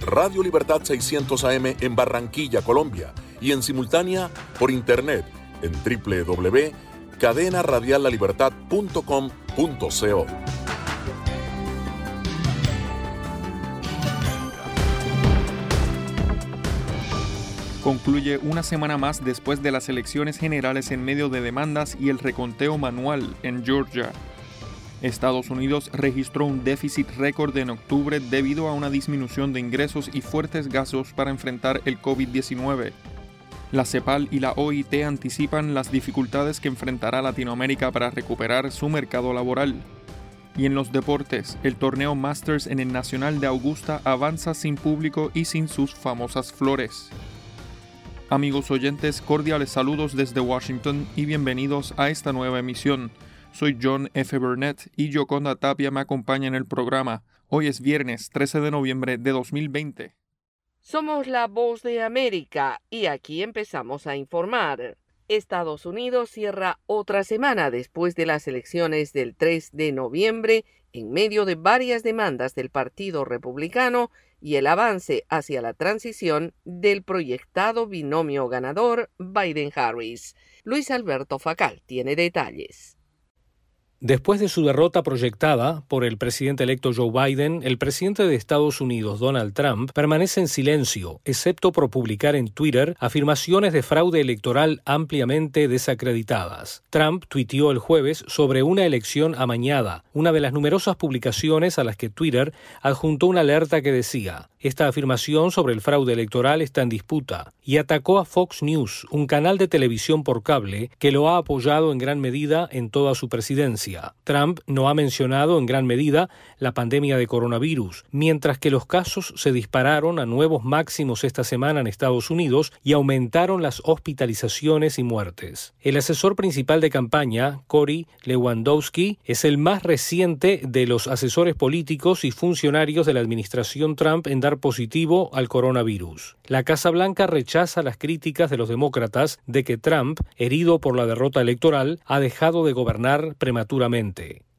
Radio Libertad 600 AM en Barranquilla, Colombia y en simultánea por internet en www.cadenaradiallalibertad.com.co. Concluye una semana más después de las elecciones generales en medio de demandas y el reconteo manual en Georgia. Estados Unidos registró un déficit récord en octubre debido a una disminución de ingresos y fuertes gastos para enfrentar el COVID-19. La CEPAL y la OIT anticipan las dificultades que enfrentará Latinoamérica para recuperar su mercado laboral. Y en los deportes, el torneo Masters en el Nacional de Augusta avanza sin público y sin sus famosas flores. Amigos oyentes, cordiales saludos desde Washington y bienvenidos a esta nueva emisión soy John F. Burnett y Yoconda Tapia me acompaña en el programa. Hoy es viernes 13 de noviembre de 2020. Somos la voz de América y aquí empezamos a informar. Estados Unidos cierra otra semana después de las elecciones del 3 de noviembre en medio de varias demandas del Partido Republicano y el avance hacia la transición del proyectado binomio ganador Biden-Harris. Luis Alberto Facal tiene detalles. Después de su derrota proyectada por el presidente electo Joe Biden, el presidente de Estados Unidos, Donald Trump, permanece en silencio, excepto por publicar en Twitter afirmaciones de fraude electoral ampliamente desacreditadas. Trump tuiteó el jueves sobre una elección amañada, una de las numerosas publicaciones a las que Twitter adjuntó una alerta que decía, esta afirmación sobre el fraude electoral está en disputa, y atacó a Fox News, un canal de televisión por cable que lo ha apoyado en gran medida en toda su presidencia. Trump no ha mencionado en gran medida la pandemia de coronavirus, mientras que los casos se dispararon a nuevos máximos esta semana en Estados Unidos y aumentaron las hospitalizaciones y muertes. El asesor principal de campaña, Cory Lewandowski, es el más reciente de los asesores políticos y funcionarios de la administración Trump en dar positivo al coronavirus. La Casa Blanca rechaza las críticas de los demócratas de que Trump, herido por la derrota electoral, ha dejado de gobernar prematuramente.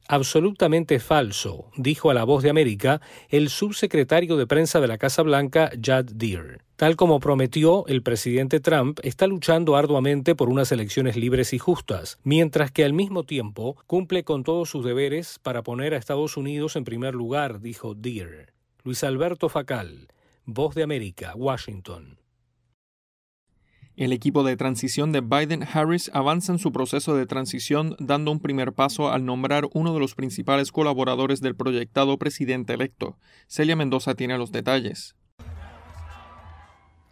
Absolutamente falso, dijo a La Voz de América el subsecretario de prensa de la Casa Blanca, Judd Deere. Tal como prometió, el presidente Trump está luchando arduamente por unas elecciones libres y justas, mientras que al mismo tiempo cumple con todos sus deberes para poner a Estados Unidos en primer lugar, dijo Deere. Luis Alberto Facal, Voz de América, Washington. El equipo de transición de Biden-Harris avanza en su proceso de transición dando un primer paso al nombrar uno de los principales colaboradores del proyectado presidente electo. Celia Mendoza tiene los detalles.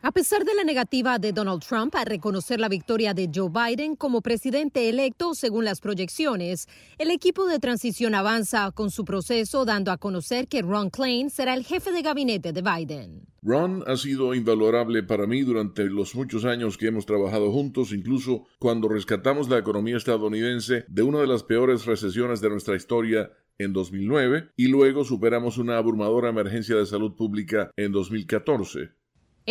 A pesar de la negativa de Donald Trump a reconocer la victoria de Joe Biden como presidente electo según las proyecciones, el equipo de transición avanza con su proceso dando a conocer que Ron Klain será el jefe de gabinete de Biden. Ron ha sido invalorable para mí durante los muchos años que hemos trabajado juntos, incluso cuando rescatamos la economía estadounidense de una de las peores recesiones de nuestra historia en 2009 y luego superamos una abrumadora emergencia de salud pública en 2014.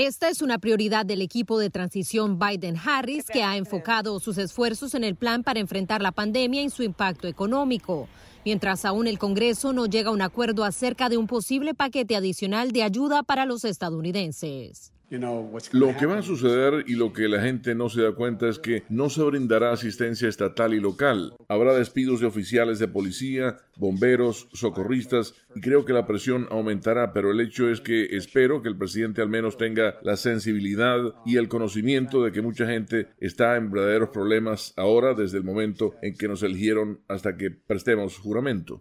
Esta es una prioridad del equipo de transición Biden-Harris que ha enfocado sus esfuerzos en el plan para enfrentar la pandemia y su impacto económico, mientras aún el Congreso no llega a un acuerdo acerca de un posible paquete adicional de ayuda para los estadounidenses. Lo que va a suceder y lo que la gente no se da cuenta es que no se brindará asistencia estatal y local. Habrá despidos de oficiales de policía, bomberos, socorristas y creo que la presión aumentará, pero el hecho es que espero que el presidente al menos tenga la sensibilidad y el conocimiento de que mucha gente está en verdaderos problemas ahora desde el momento en que nos eligieron hasta que prestemos juramento.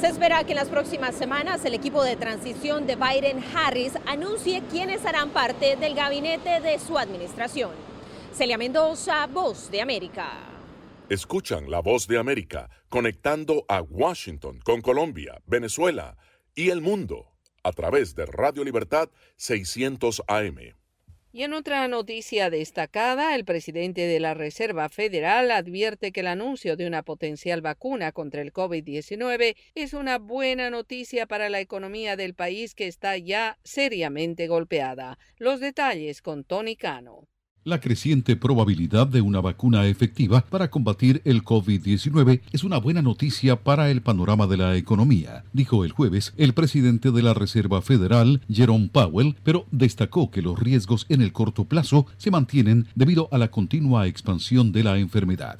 Se espera que en las próximas semanas el equipo de transición de Biden-Harris anuncie quiénes harán parte del gabinete de su administración. Celia Mendoza, Voz de América. Escuchan la Voz de América conectando a Washington con Colombia, Venezuela y el mundo a través de Radio Libertad 600 AM. Y en otra noticia destacada, el presidente de la Reserva Federal advierte que el anuncio de una potencial vacuna contra el COVID-19 es una buena noticia para la economía del país que está ya seriamente golpeada. Los detalles con Tony Cano. La creciente probabilidad de una vacuna efectiva para combatir el COVID-19 es una buena noticia para el panorama de la economía, dijo el jueves el presidente de la Reserva Federal, Jerome Powell, pero destacó que los riesgos en el corto plazo se mantienen debido a la continua expansión de la enfermedad.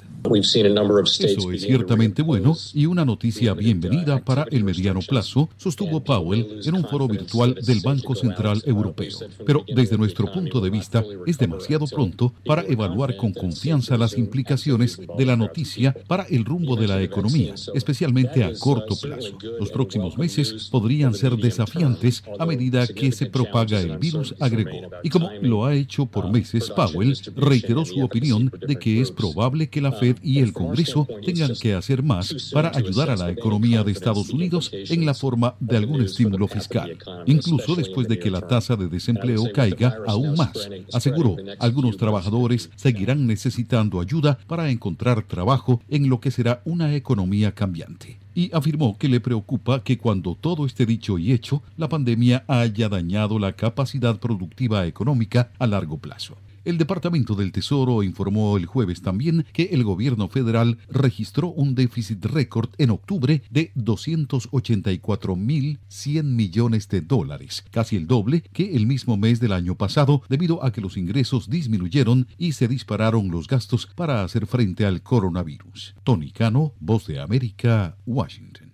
Eso es ciertamente bueno y una noticia bienvenida para el mediano plazo, sostuvo Powell en un foro virtual del Banco Central Europeo. Pero desde nuestro punto de vista es demasiado pronto para evaluar con confianza las implicaciones de la noticia para el rumbo de la economía, especialmente a corto plazo. Los próximos meses podrían ser desafiantes a medida que se propaga el virus, agregó. Y como lo ha hecho por meses, Powell reiteró su opinión de que es probable que la Fed y el Congreso tengan que hacer más para ayudar a la economía de Estados Unidos en la forma de algún estímulo fiscal, incluso después de que la tasa de desempleo caiga aún más. Aseguró, algunos trabajadores seguirán necesitando ayuda para encontrar trabajo en lo que será una economía cambiante y afirmó que le preocupa que cuando todo esté dicho y hecho, la pandemia haya dañado la capacidad productiva económica a largo plazo. El Departamento del Tesoro informó el jueves también que el gobierno federal registró un déficit récord en octubre de 284.100 millones de dólares, casi el doble que el mismo mes del año pasado, debido a que los ingresos disminuyeron y se dispararon los gastos para hacer frente al coronavirus. Tony Cano, Voz de América, Washington.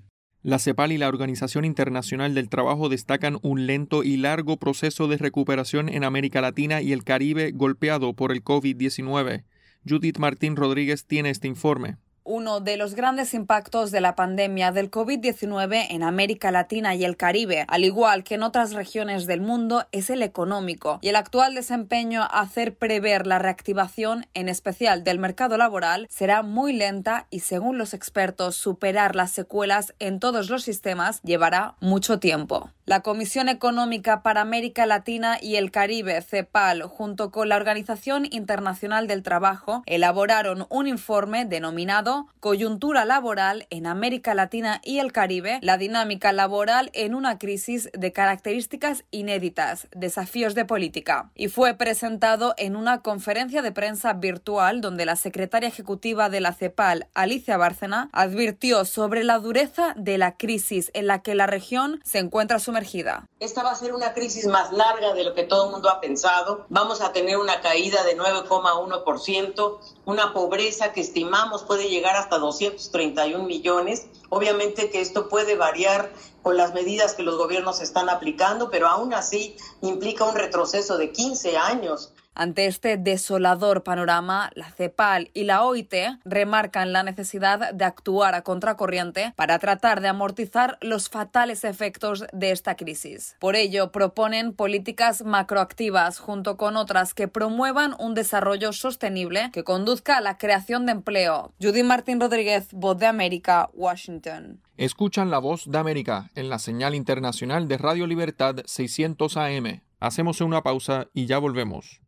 La CEPAL y la Organización Internacional del Trabajo destacan un lento y largo proceso de recuperación en América Latina y el Caribe golpeado por el COVID-19. Judith Martín Rodríguez tiene este informe. Uno de los grandes impactos de la pandemia del COVID-19 en América Latina y el Caribe, al igual que en otras regiones del mundo, es el económico y el actual desempeño a hacer prever la reactivación, en especial del mercado laboral, será muy lenta y, según los expertos, superar las secuelas en todos los sistemas llevará mucho tiempo. La Comisión Económica para América Latina y el Caribe, CEPAL, junto con la Organización Internacional del Trabajo, elaboraron un informe denominado Coyuntura laboral en América Latina y el Caribe, la dinámica laboral en una crisis de características inéditas, desafíos de política. Y fue presentado en una conferencia de prensa virtual donde la secretaria ejecutiva de la CEPAL, Alicia Bárcena, advirtió sobre la dureza de la crisis en la que la región se encuentra sumergida. Esta va a ser una crisis más larga de lo que todo el mundo ha pensado. Vamos a tener una caída de 9,1%, una pobreza que estimamos puede llegar llegar hasta 231 millones. Obviamente que esto puede variar con las medidas que los gobiernos están aplicando, pero aún así implica un retroceso de 15 años ante este desolador panorama, la CEPAL y la OIT remarcan la necesidad de actuar a contracorriente para tratar de amortizar los fatales efectos de esta crisis. Por ello, proponen políticas macroactivas junto con otras que promuevan un desarrollo sostenible que conduzca a la creación de empleo. Judy Martín Rodríguez, Voz de América, Washington. Escuchan la voz de América en la señal internacional de Radio Libertad 600 AM. Hacemos una pausa y ya volvemos.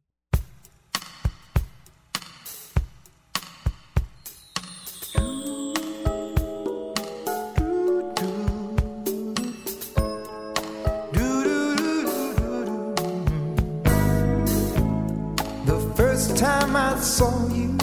Time I saw you.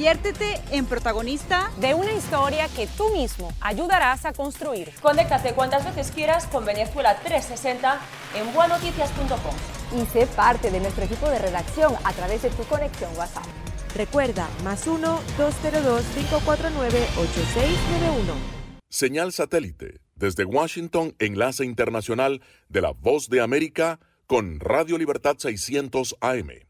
Conviértete en protagonista de una historia que tú mismo ayudarás a construir. Conéctate cuantas veces quieras con Venezuela 360 en buenoticias.com. Y sé parte de nuestro equipo de redacción a través de tu conexión WhatsApp. Recuerda, más 1-202-549-8691. Señal satélite. Desde Washington, enlace internacional de la Voz de América con Radio Libertad 600 AM.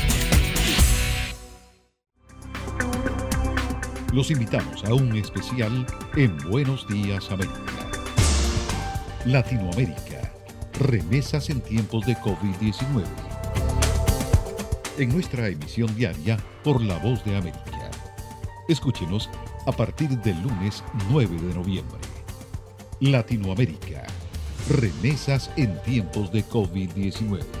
Los invitamos a un especial en Buenos Días América. Latinoamérica. Remesas en tiempos de COVID-19. En nuestra emisión diaria por La Voz de América. Escúchenos a partir del lunes 9 de noviembre. Latinoamérica. Remesas en tiempos de COVID-19.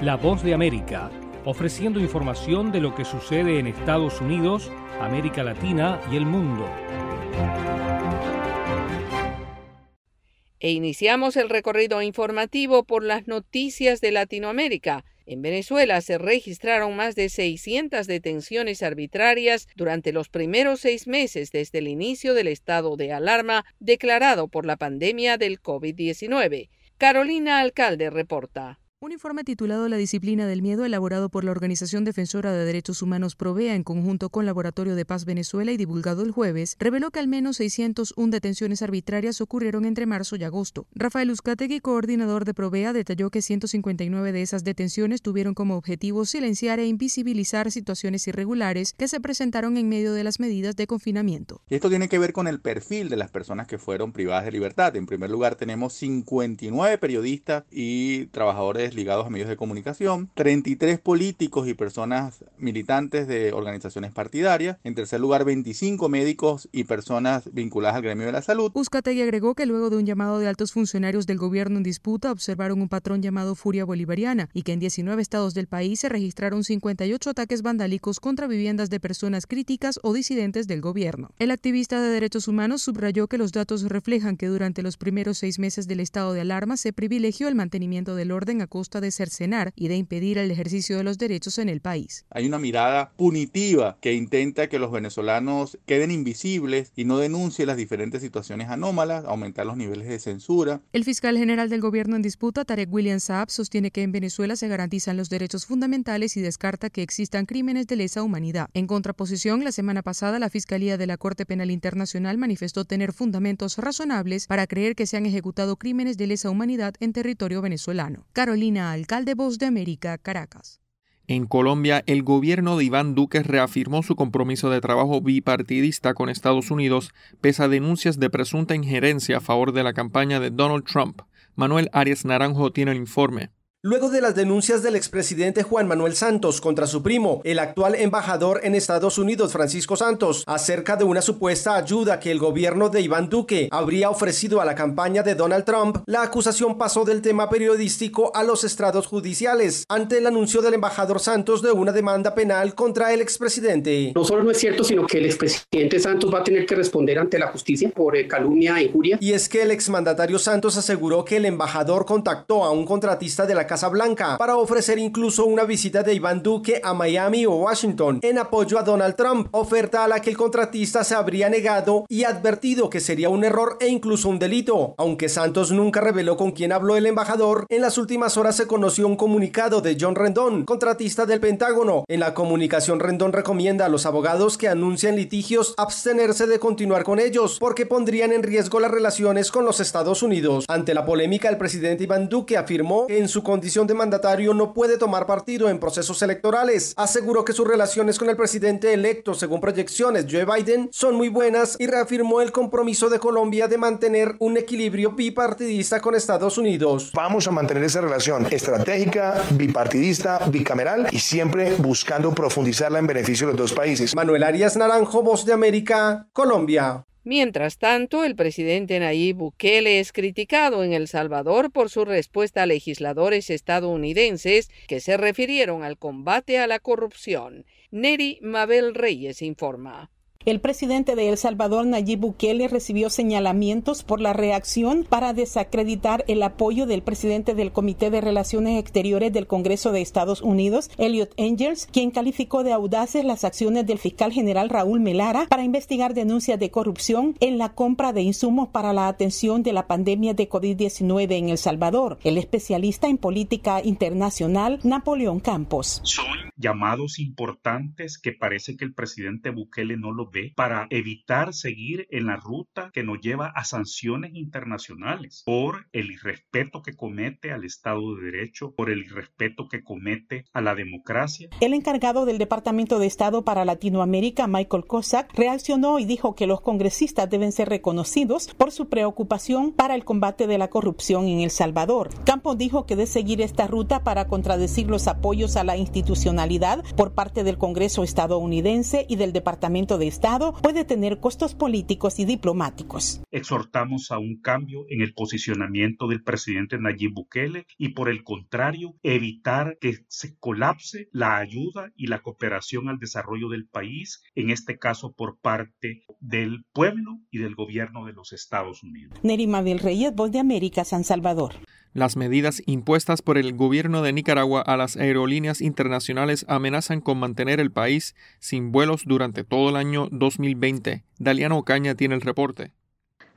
La Voz de América, ofreciendo información de lo que sucede en Estados Unidos, América Latina y el mundo. E iniciamos el recorrido informativo por las noticias de Latinoamérica. En Venezuela se registraron más de 600 detenciones arbitrarias durante los primeros seis meses desde el inicio del estado de alarma declarado por la pandemia del COVID-19. Carolina Alcalde reporta. Un informe titulado La disciplina del miedo, elaborado por la Organización Defensora de Derechos Humanos Provea en conjunto con Laboratorio de Paz Venezuela y divulgado el jueves, reveló que al menos 601 detenciones arbitrarias ocurrieron entre marzo y agosto. Rafael Uzcategui, coordinador de Provea, detalló que 159 de esas detenciones tuvieron como objetivo silenciar e invisibilizar situaciones irregulares que se presentaron en medio de las medidas de confinamiento. esto tiene que ver con el perfil de las personas que fueron privadas de libertad. En primer lugar, tenemos 59 periodistas y trabajadores ligados a medios de comunicación, 33 políticos y personas militantes de organizaciones partidarias, en tercer lugar 25 médicos y personas vinculadas al gremio de la salud. Uzcategui agregó que luego de un llamado de altos funcionarios del gobierno en disputa observaron un patrón llamado furia bolivariana y que en 19 estados del país se registraron 58 ataques vandálicos contra viviendas de personas críticas o disidentes del gobierno. El activista de derechos humanos subrayó que los datos reflejan que durante los primeros seis meses del estado de alarma se privilegió el mantenimiento del orden a de cercenar y de impedir el ejercicio de los derechos en el país. Hay una mirada punitiva que intenta que los venezolanos queden invisibles y no denuncien las diferentes situaciones anómalas, aumentar los niveles de censura. El fiscal general del gobierno en disputa, Tarek William Saab, sostiene que en Venezuela se garantizan los derechos fundamentales y descarta que existan crímenes de lesa humanidad. En contraposición, la semana pasada la Fiscalía de la Corte Penal Internacional manifestó tener fundamentos razonables para creer que se han ejecutado crímenes de lesa humanidad en territorio venezolano. Carolina alcalde Voz de América, Caracas. En Colombia, el gobierno de Iván Duque reafirmó su compromiso de trabajo bipartidista con Estados Unidos, pese a denuncias de presunta injerencia a favor de la campaña de Donald Trump. Manuel Arias Naranjo tiene el informe. Luego de las denuncias del expresidente Juan Manuel Santos contra su primo, el actual embajador en Estados Unidos, Francisco Santos, acerca de una supuesta ayuda que el gobierno de Iván Duque habría ofrecido a la campaña de Donald Trump, la acusación pasó del tema periodístico a los estrados judiciales, ante el anuncio del embajador Santos de una demanda penal contra el expresidente. No solo no es cierto, sino que el expresidente Santos va a tener que responder ante la justicia por eh, calumnia e injuria. Y es que el exmandatario Santos aseguró que el embajador contactó a un contratista de la Casa Blanca para ofrecer incluso una visita de Iván Duque a Miami o Washington en apoyo a Donald Trump, oferta a la que el contratista se habría negado y advertido que sería un error e incluso un delito. Aunque Santos nunca reveló con quién habló el embajador, en las últimas horas se conoció un comunicado de John Rendón, contratista del Pentágono. En la comunicación Rendón recomienda a los abogados que anuncian litigios abstenerse de continuar con ellos porque pondrían en riesgo las relaciones con los Estados Unidos. Ante la polémica, el presidente Iván Duque afirmó en su condición de mandatario no puede tomar partido en procesos electorales. Aseguró que sus relaciones con el presidente electo, según proyecciones Joe Biden, son muy buenas y reafirmó el compromiso de Colombia de mantener un equilibrio bipartidista con Estados Unidos. Vamos a mantener esa relación estratégica, bipartidista, bicameral y siempre buscando profundizarla en beneficio de los dos países. Manuel Arias Naranjo, Voz de América, Colombia. Mientras tanto, el presidente Nayib Bukele es criticado en El Salvador por su respuesta a legisladores estadounidenses que se refirieron al combate a la corrupción. Neri Mabel Reyes informa. El presidente de El Salvador, Nayib Bukele, recibió señalamientos por la reacción para desacreditar el apoyo del presidente del Comité de Relaciones Exteriores del Congreso de Estados Unidos, Elliot Engels, quien calificó de audaces las acciones del fiscal general Raúl Melara para investigar denuncias de corrupción en la compra de insumos para la atención de la pandemia de COVID-19 en El Salvador. El especialista en política internacional, Napoleón Campos. Son llamados importantes que parece que el presidente Bukele no lo Para evitar seguir en la ruta que nos lleva a sanciones internacionales por el irrespeto que comete al Estado de Derecho, por el irrespeto que comete a la democracia. El encargado del Departamento de Estado para Latinoamérica, Michael Cossack, reaccionó y dijo que los congresistas deben ser reconocidos por su preocupación para el combate de la corrupción en El Salvador. Campos dijo que de seguir esta ruta para contradecir los apoyos a la institucionalidad por parte del Congreso estadounidense y del Departamento de Estado puede tener costos políticos y diplomáticos. Exhortamos a un cambio en el posicionamiento del presidente Nayib Bukele y por el contrario, evitar que se colapse la ayuda y la cooperación al desarrollo del país, en este caso por parte del pueblo y del gobierno de los Estados Unidos. Nerima del Reyes, Voz de América, San Salvador. Las medidas impuestas por el gobierno de Nicaragua a las aerolíneas internacionales amenazan con mantener el país sin vuelos durante todo el año 2020. Daliano Ocaña tiene el reporte.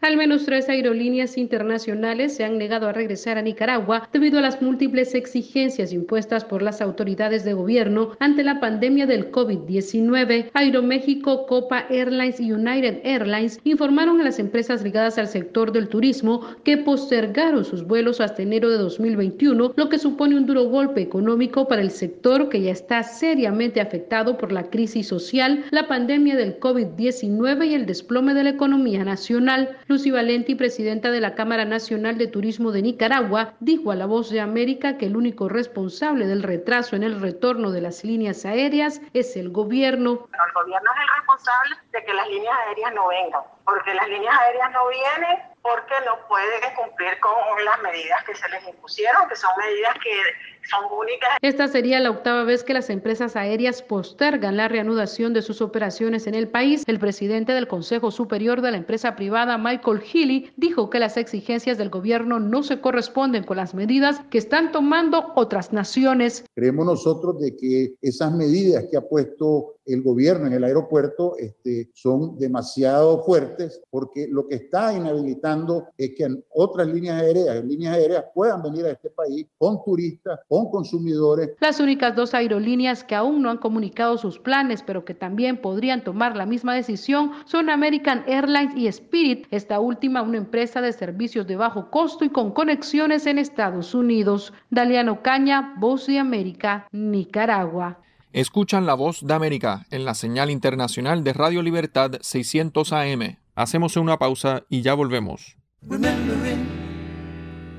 Al menos tres aerolíneas internacionales se han negado a regresar a Nicaragua debido a las múltiples exigencias impuestas por las autoridades de gobierno ante la pandemia del COVID-19. Aeroméxico, Copa Airlines y United Airlines informaron a las empresas ligadas al sector del turismo que postergaron sus vuelos hasta enero de 2021, lo que supone un duro golpe económico para el sector que ya está seriamente afectado por la crisis social, la pandemia del COVID-19 y el desplome de la economía nacional. Lucy Valenti, presidenta de la Cámara Nacional de Turismo de Nicaragua, dijo a La Voz de América que el único responsable del retraso en el retorno de las líneas aéreas es el gobierno. el gobierno es el responsable de que las líneas aéreas no vengan, porque las líneas aéreas no vienen porque no pueden cumplir con las medidas que se les impusieron, que son medidas que son únicas. Esta sería la octava vez que las empresas aéreas postergan la reanudación de sus operaciones en el país. El presidente del Consejo Superior de la empresa privada, Michael Healy, dijo que las exigencias del gobierno no se corresponden con las medidas que están tomando otras naciones. Creemos nosotros de que esas medidas que ha puesto el gobierno en el aeropuerto este, son demasiado fuertes porque lo que está inhabilitando es que otras líneas aéreas, líneas aéreas puedan venir a este país con turistas, con consumidores. Las únicas dos aerolíneas que aún no han comunicado sus planes, pero que también podrían tomar la misma decisión, son American Airlines y Spirit, esta última una empresa de servicios de bajo costo y con conexiones en Estados Unidos. Daliano Caña, Voz de América, Nicaragua. Escuchan la voz de América en la señal internacional de Radio Libertad 600 AM. Hacemos una pausa y ya volvemos. Remembering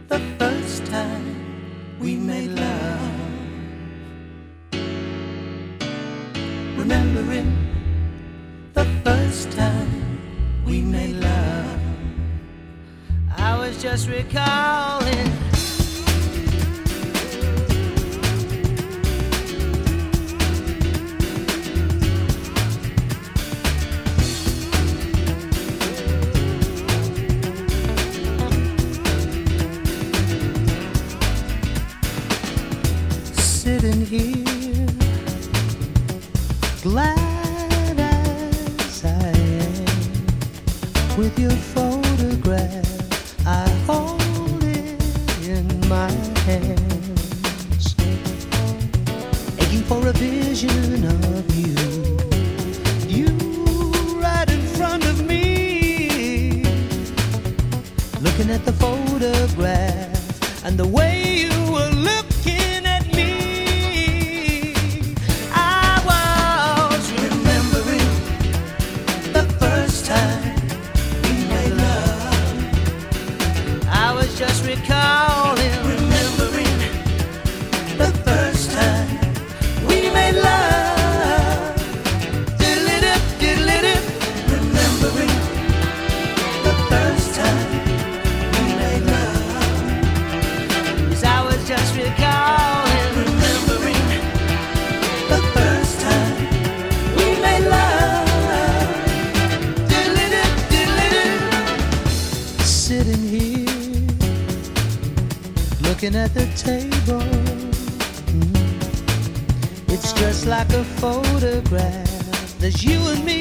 the first time we love. I was just recalling. Sitting here, glad as I am, with your photograph. I hold it in my hands, aching for a vision of you. You right in front of me, looking at the photograph and the way table. Mm. It's just like a photograph. There's you and me,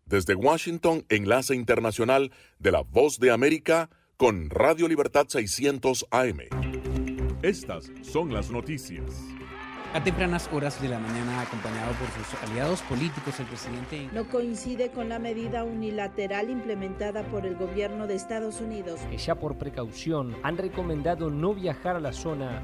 Desde Washington, enlace internacional de la Voz de América con Radio Libertad 600 AM. Estas son las noticias. A tempranas horas de la mañana, acompañado por sus aliados políticos, el presidente No coincide con la medida unilateral implementada por el gobierno de Estados Unidos. que ya por precaución han recomendado no viajar a la zona.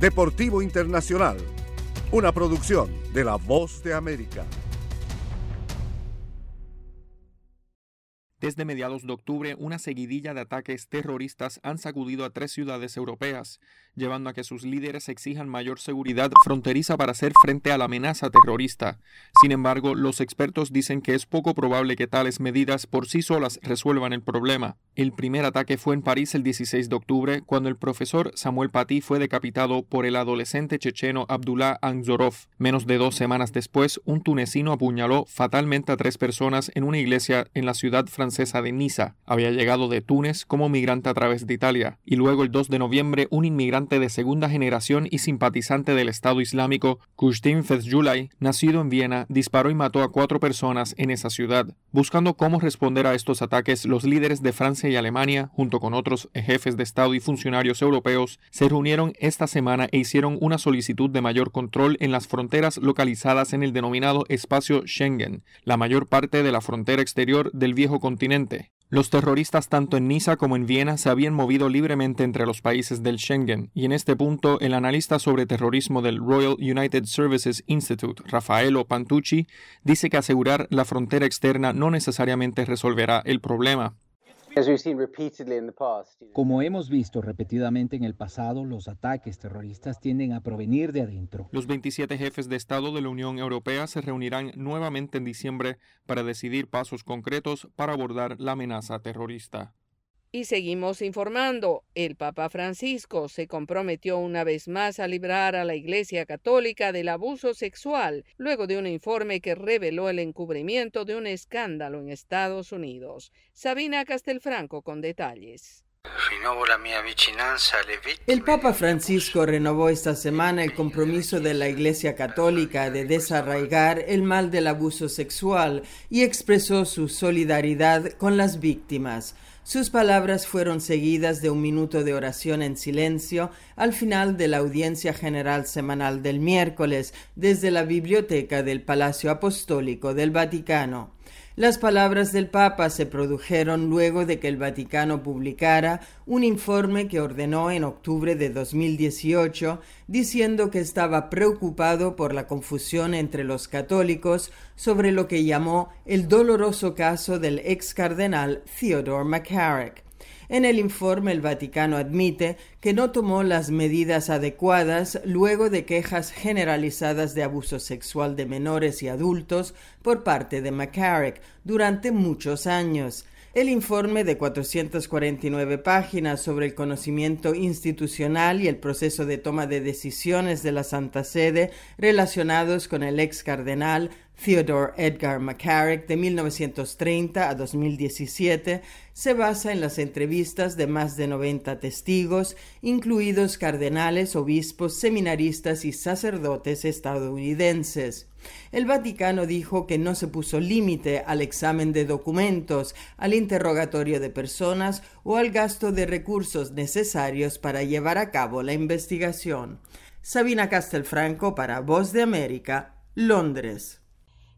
Deportivo Internacional, una producción de La Voz de América. Desde mediados de octubre, una seguidilla de ataques terroristas han sacudido a tres ciudades europeas, llevando a que sus líderes exijan mayor seguridad fronteriza para hacer frente a la amenaza terrorista. Sin embargo, los expertos dicen que es poco probable que tales medidas por sí solas resuelvan el problema. El primer ataque fue en París el 16 de octubre, cuando el profesor Samuel Paty fue decapitado por el adolescente checheno Abdullah Anzorov. Menos de dos semanas después, un tunecino apuñaló fatalmente a tres personas en una iglesia en la ciudad francesa de Niza. Había llegado de Túnez como migrante a través de Italia. Y luego, el 2 de noviembre, un inmigrante de segunda generación y simpatizante del Estado Islámico, Kustin Fethullah, nacido en Viena, disparó y mató a cuatro personas en esa ciudad. Buscando cómo responder a estos ataques, los líderes de Francia y Alemania, junto con otros jefes de Estado y funcionarios europeos, se reunieron esta semana e hicieron una solicitud de mayor control en las fronteras localizadas en el denominado espacio Schengen, la mayor parte de la frontera exterior del viejo continente. Los terroristas tanto en Niza como en Viena se habían movido libremente entre los países del Schengen, y en este punto el analista sobre terrorismo del Royal United Services Institute, Rafaelo Pantucci, dice que asegurar la frontera externa no necesariamente resolverá el problema. Como hemos visto repetidamente en el pasado, los ataques terroristas tienden a provenir de adentro. Los 27 jefes de Estado de la Unión Europea se reunirán nuevamente en diciembre para decidir pasos concretos para abordar la amenaza terrorista. Y seguimos informando. El Papa Francisco se comprometió una vez más a librar a la Iglesia Católica del abuso sexual luego de un informe que reveló el encubrimiento de un escándalo en Estados Unidos. Sabina Castelfranco con detalles. El Papa Francisco renovó esta semana el compromiso de la Iglesia Católica de desarraigar el mal del abuso sexual y expresó su solidaridad con las víctimas. Sus palabras fueron seguidas de un minuto de oración en silencio al final de la audiencia general semanal del miércoles desde la biblioteca del Palacio Apostólico del Vaticano. Las palabras del Papa se produjeron luego de que el Vaticano publicara un informe que ordenó en octubre de 2018 diciendo que estaba preocupado por la confusión entre los católicos sobre lo que llamó el doloroso caso del ex cardenal Theodore McCarrick. En el informe el Vaticano admite que no tomó las medidas adecuadas luego de quejas generalizadas de abuso sexual de menores y adultos por parte de McCarrick durante muchos años. El informe de 449 páginas sobre el conocimiento institucional y el proceso de toma de decisiones de la Santa Sede relacionados con el ex cardenal Theodore Edgar McCarrick de 1930 a 2017 se basa en las entrevistas de más de 90 testigos, incluidos cardenales, obispos, seminaristas y sacerdotes estadounidenses. El Vaticano dijo que no se puso límite al examen de documentos, al interrogatorio de personas o al gasto de recursos necesarios para llevar a cabo la investigación. Sabina Castelfranco para Voz de América, Londres.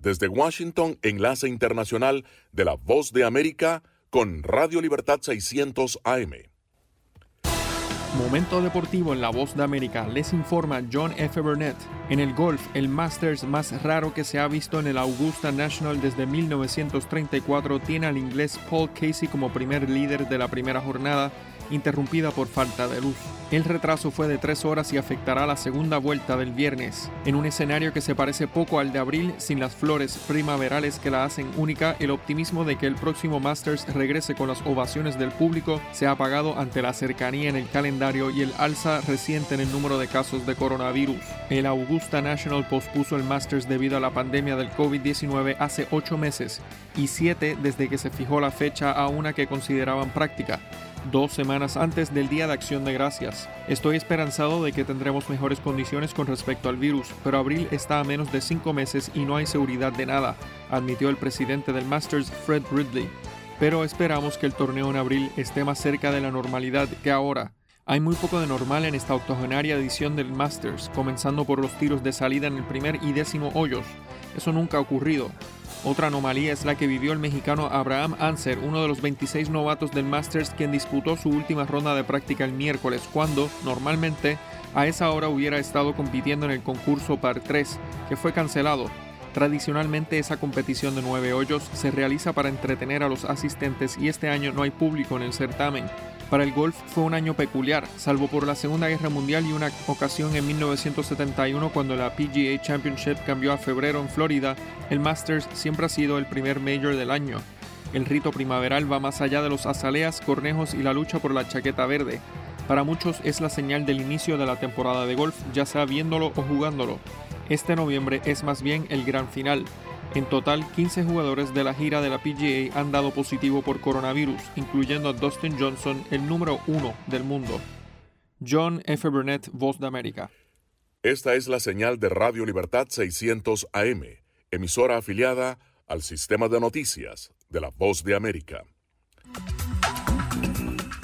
desde Washington, enlace internacional de la Voz de América con Radio Libertad 600 AM. Momento deportivo en La Voz de América. Les informa John F. Burnett. En el golf, el Masters más raro que se ha visto en el Augusta National desde 1934 tiene al inglés Paul Casey como primer líder de la primera jornada, interrumpida por falta de luz. El retraso fue de tres horas y afectará la segunda vuelta del viernes. En un escenario que se parece poco al de abril, sin las flores primaverales que la hacen única, el optimismo de que el próximo Masters regrese con las ovaciones del público se ha apagado ante la cercanía en el calendario y el alza reciente en el número de casos de coronavirus. El Augusta National pospuso el Masters debido a la pandemia del COVID-19 hace ocho meses y siete desde que se fijó la fecha a una que consideraban práctica dos semanas antes del Día de Acción de Gracias. Estoy esperanzado de que tendremos mejores condiciones con respecto al virus, pero abril está a menos de cinco meses y no hay seguridad de nada, admitió el presidente del Masters, Fred Ridley. Pero esperamos que el torneo en abril esté más cerca de la normalidad que ahora. Hay muy poco de normal en esta octogenaria edición del Masters, comenzando por los tiros de salida en el primer y décimo hoyos. Eso nunca ha ocurrido. Otra anomalía es la que vivió el mexicano Abraham Anser, uno de los 26 novatos del Masters quien disputó su última ronda de práctica el miércoles, cuando, normalmente, a esa hora hubiera estado compitiendo en el concurso Par 3, que fue cancelado. Tradicionalmente esa competición de nueve hoyos se realiza para entretener a los asistentes y este año no hay público en el certamen. Para el golf fue un año peculiar, salvo por la Segunda Guerra Mundial y una ocasión en 1971 cuando la PGA Championship cambió a febrero en Florida, el Masters siempre ha sido el primer major del año. El rito primaveral va más allá de los azaleas, cornejos y la lucha por la chaqueta verde. Para muchos es la señal del inicio de la temporada de golf, ya sea viéndolo o jugándolo. Este noviembre es más bien el gran final. En total, 15 jugadores de la gira de la PGA han dado positivo por coronavirus, incluyendo a Dustin Johnson, el número uno del mundo. John F. Burnett, Voz de América. Esta es la señal de Radio Libertad 600 AM, emisora afiliada al sistema de noticias de la Voz de América.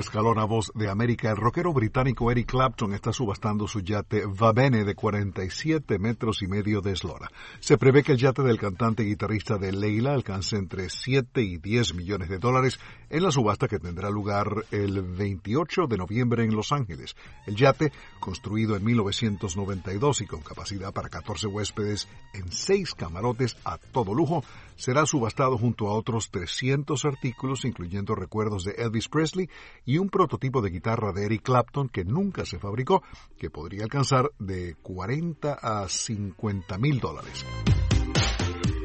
Escalona, voz de América, el rockero británico Eric Clapton está subastando su yate Vabene de 47 metros y medio de eslora. Se prevé que el yate del cantante y guitarrista de Leila alcance entre 7 y 10 millones de dólares en la subasta que tendrá lugar el 28 de noviembre en Los Ángeles. El yate, construido en 1992 y con capacidad para 14 huéspedes en 6 camarotes a todo lujo, será subastado junto a otros 300 artículos, incluyendo recuerdos de Elvis Presley y un prototipo de guitarra de Eric Clapton que nunca se fabricó, que podría alcanzar de 40 a 50 mil dólares.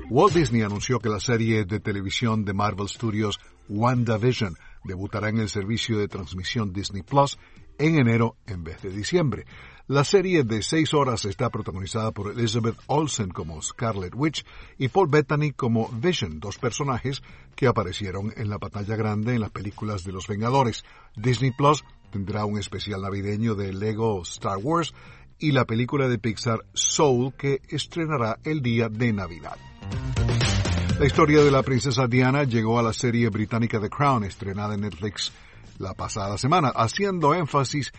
Walt Disney anunció que la serie de televisión de Marvel Studios WandaVision debutará en el servicio de transmisión Disney Plus en enero en vez de diciembre. La serie de seis horas está protagonizada por Elizabeth Olsen como Scarlet Witch y Paul Bettany como Vision, dos personajes que aparecieron en la pantalla grande en las películas de los Vengadores. Disney Plus tendrá un especial navideño de Lego Star Wars y la película de Pixar Soul que estrenará el día de Navidad. La historia de la princesa Diana llegó a la serie británica The Crown, estrenada en Netflix la pasada semana, haciendo énfasis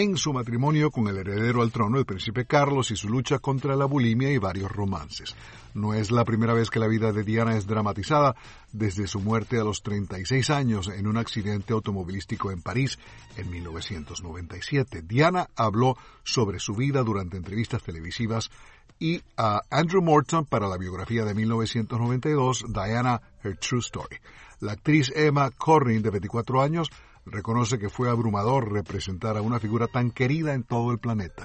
en su matrimonio con el heredero al trono, el príncipe Carlos, y su lucha contra la bulimia y varios romances. No es la primera vez que la vida de Diana es dramatizada desde su muerte a los 36 años en un accidente automovilístico en París en 1997. Diana habló sobre su vida durante entrevistas televisivas y a Andrew Morton para la biografía de 1992, Diana, Her True Story. La actriz Emma Corrin, de 24 años, reconoce que fue abrumador representar a una figura tan querida en todo el planeta.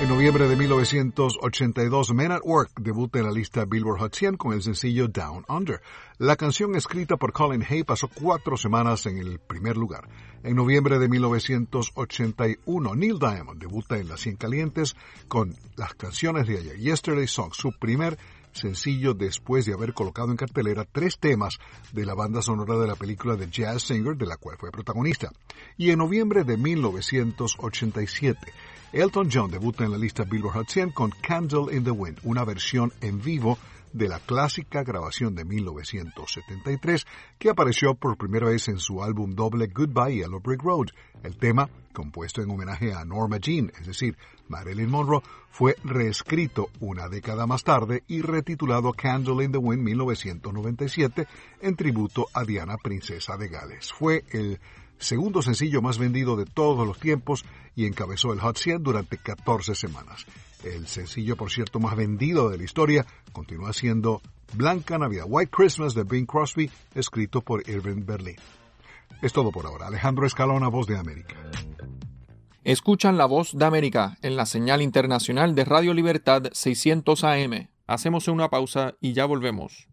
En noviembre de 1982, Men at Work debuta en la lista Billboard Hot 100 con el sencillo Down Under. La canción escrita por Colin Hay pasó cuatro semanas en el primer lugar. En noviembre de 1981, Neil Diamond debuta en las 100 calientes con las canciones de ayer, Yesterday Song, su primer sencillo después de haber colocado en cartelera tres temas de la banda sonora de la película The Jazz Singer, de la cual fue protagonista. Y en noviembre de 1987, Elton John debuta en la lista Billboard Hot 100 con Candle in the Wind, una versión en vivo de la clásica grabación de 1973 que apareció por primera vez en su álbum doble Goodbye Yellow Brick Road. El tema, compuesto en homenaje a Norma Jean, es decir, Marilyn Monroe, fue reescrito una década más tarde y retitulado Candle in the Wind 1997 en tributo a Diana, princesa de Gales. Fue el segundo sencillo más vendido de todos los tiempos y encabezó el Hot 100 durante 14 semanas. El sencillo, por cierto, más vendido de la historia continúa siendo Blanca Navidad, White Christmas de Bing Crosby, escrito por Irving Berlin. Es todo por ahora. Alejandro Escalona, Voz de América. Escuchan la Voz de América en la señal internacional de Radio Libertad 600 AM. Hacemos una pausa y ya volvemos.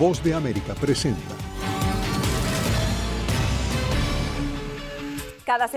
Voz de América presenta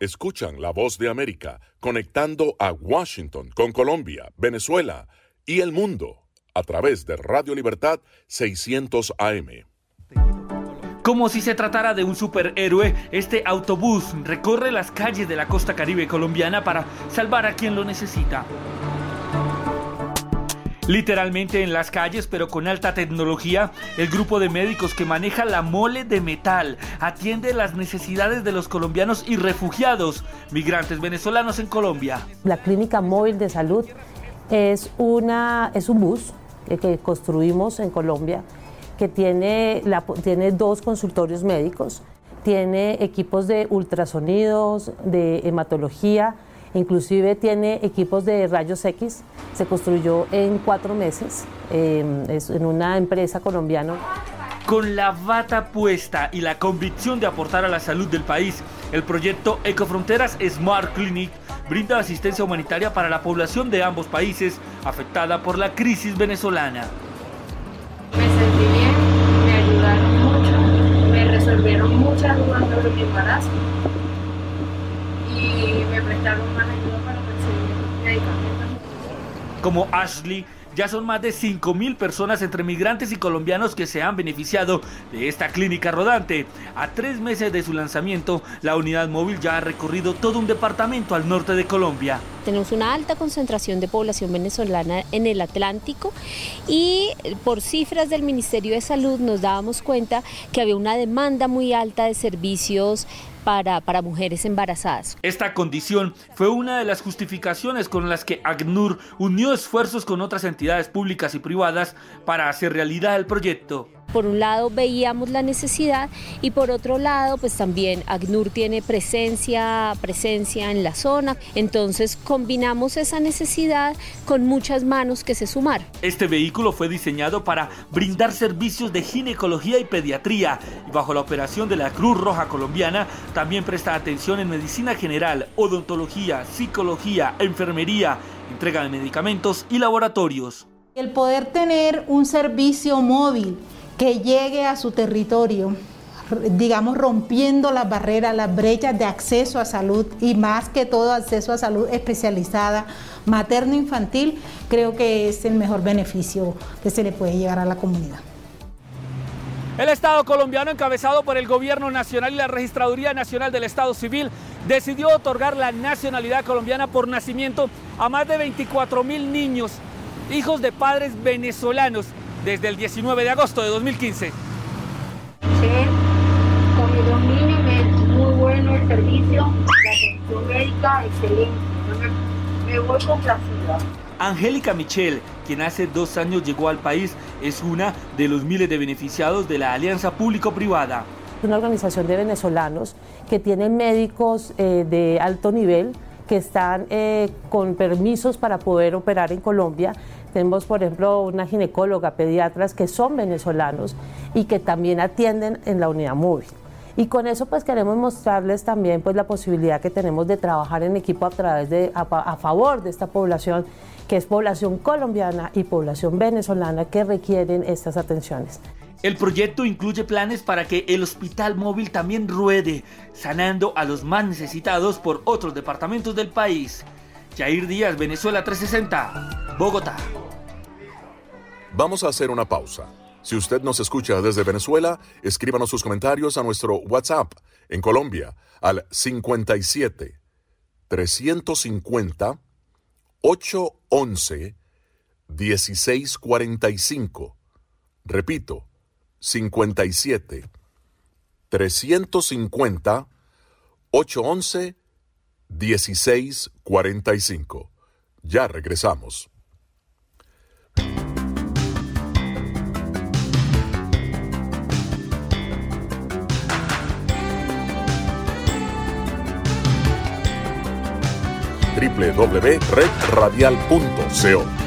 Escuchan la voz de América conectando a Washington con Colombia, Venezuela y el mundo a través de Radio Libertad 600 AM. Como si se tratara de un superhéroe, este autobús recorre las calles de la costa caribe colombiana para salvar a quien lo necesita. Literalmente en las calles, pero con alta tecnología, el grupo de médicos que maneja la mole de metal atiende las necesidades de los colombianos y refugiados, migrantes venezolanos en Colombia. La clínica móvil de salud es, una, es un bus que, construimos en Colombia que tiene, tiene dos consultorios médicos, tiene equipos de ultrasonidos, de hematología, inclusive tiene equipos de rayos X. Se construyó en cuatro meses eh, es en una empresa colombiana. Con la bata puesta y la convicción de aportar a la salud del país, el proyecto Ecofronteras Smart Clinic brinda asistencia humanitaria para la población de ambos países afectada por la crisis venezolana. Me sentí bien, me ayudaron mucho, me resolvieron muchas dudas sobre mi embarazo y me más ayuda para conseguir medicamentos. Como Ashley, ya son más de 5.000 personas entre migrantes y colombianos que se han beneficiado de esta clínica rodante. A tres meses de su lanzamiento, la unidad móvil ya ha recorrido todo un departamento al norte de Colombia. Tenemos una alta concentración de población venezolana en el Atlántico y por cifras del Ministerio de Salud nos dábamos cuenta que había una demanda muy alta de servicios para, para, mujeres embarazadas. Esta condición fue una de las justificaciones con las que ACNUR unió esfuerzos con otras entidades públicas y privadas para hacer realidad el proyecto. Por un lado veíamos la necesidad y por otro lado pues también ACNUR tiene presencia, presencia en la zona, entonces combinamos esa necesidad con muchas manos que se sumar. Este vehículo fue diseñado para brindar servicios de ginecología y pediatría y bajo la operación de la Cruz Roja Colombiana también presta atención en medicina general, odontología, psicología, enfermería, entrega de medicamentos y laboratorios. El poder tener un servicio móvil que llegue a su territorio, digamos, rompiendo las barreras, las brechas de acceso a salud y más que todo acceso a salud especializada, materno-infantil, creo que es el mejor beneficio que se le puede llegar a la comunidad. El Estado colombiano, encabezado por el Gobierno Nacional y la Registraduría Nacional del Estado Civil, decidió otorgar la nacionalidad colombiana por nacimiento a más de 24 mil niños, hijos de padres venezolanos desde el 19 de agosto de 2015. Sí, con mis dos niños es muy bueno el servicio, la atención médica excelente. Me, me voy complacida. Angélica Michel, quien hace dos años llegó al país, es una de los miles de beneficiados de la Alianza Público-Privada. Una organización de venezolanos que tiene médicos eh, de alto nivel que están eh, con permisos para poder operar en Colombia tenemos, por ejemplo, una ginecóloga, pediatras que son venezolanos y que también atienden en la unidad móvil. Y con eso pues queremos mostrarles también pues la posibilidad que tenemos de trabajar en equipo a través de a, a favor de esta población que es población colombiana y población venezolana que requieren estas atenciones. El proyecto incluye planes para que el hospital móvil también ruede, sanando a los más necesitados por otros departamentos del país. Jair Díaz, Venezuela 360, Bogotá. Vamos a hacer una pausa. Si usted nos escucha desde Venezuela, escríbanos sus comentarios a nuestro WhatsApp en Colombia al 57 350 811 1645. Repito, 57 350 811 1645. Ya regresamos. www.redradial.co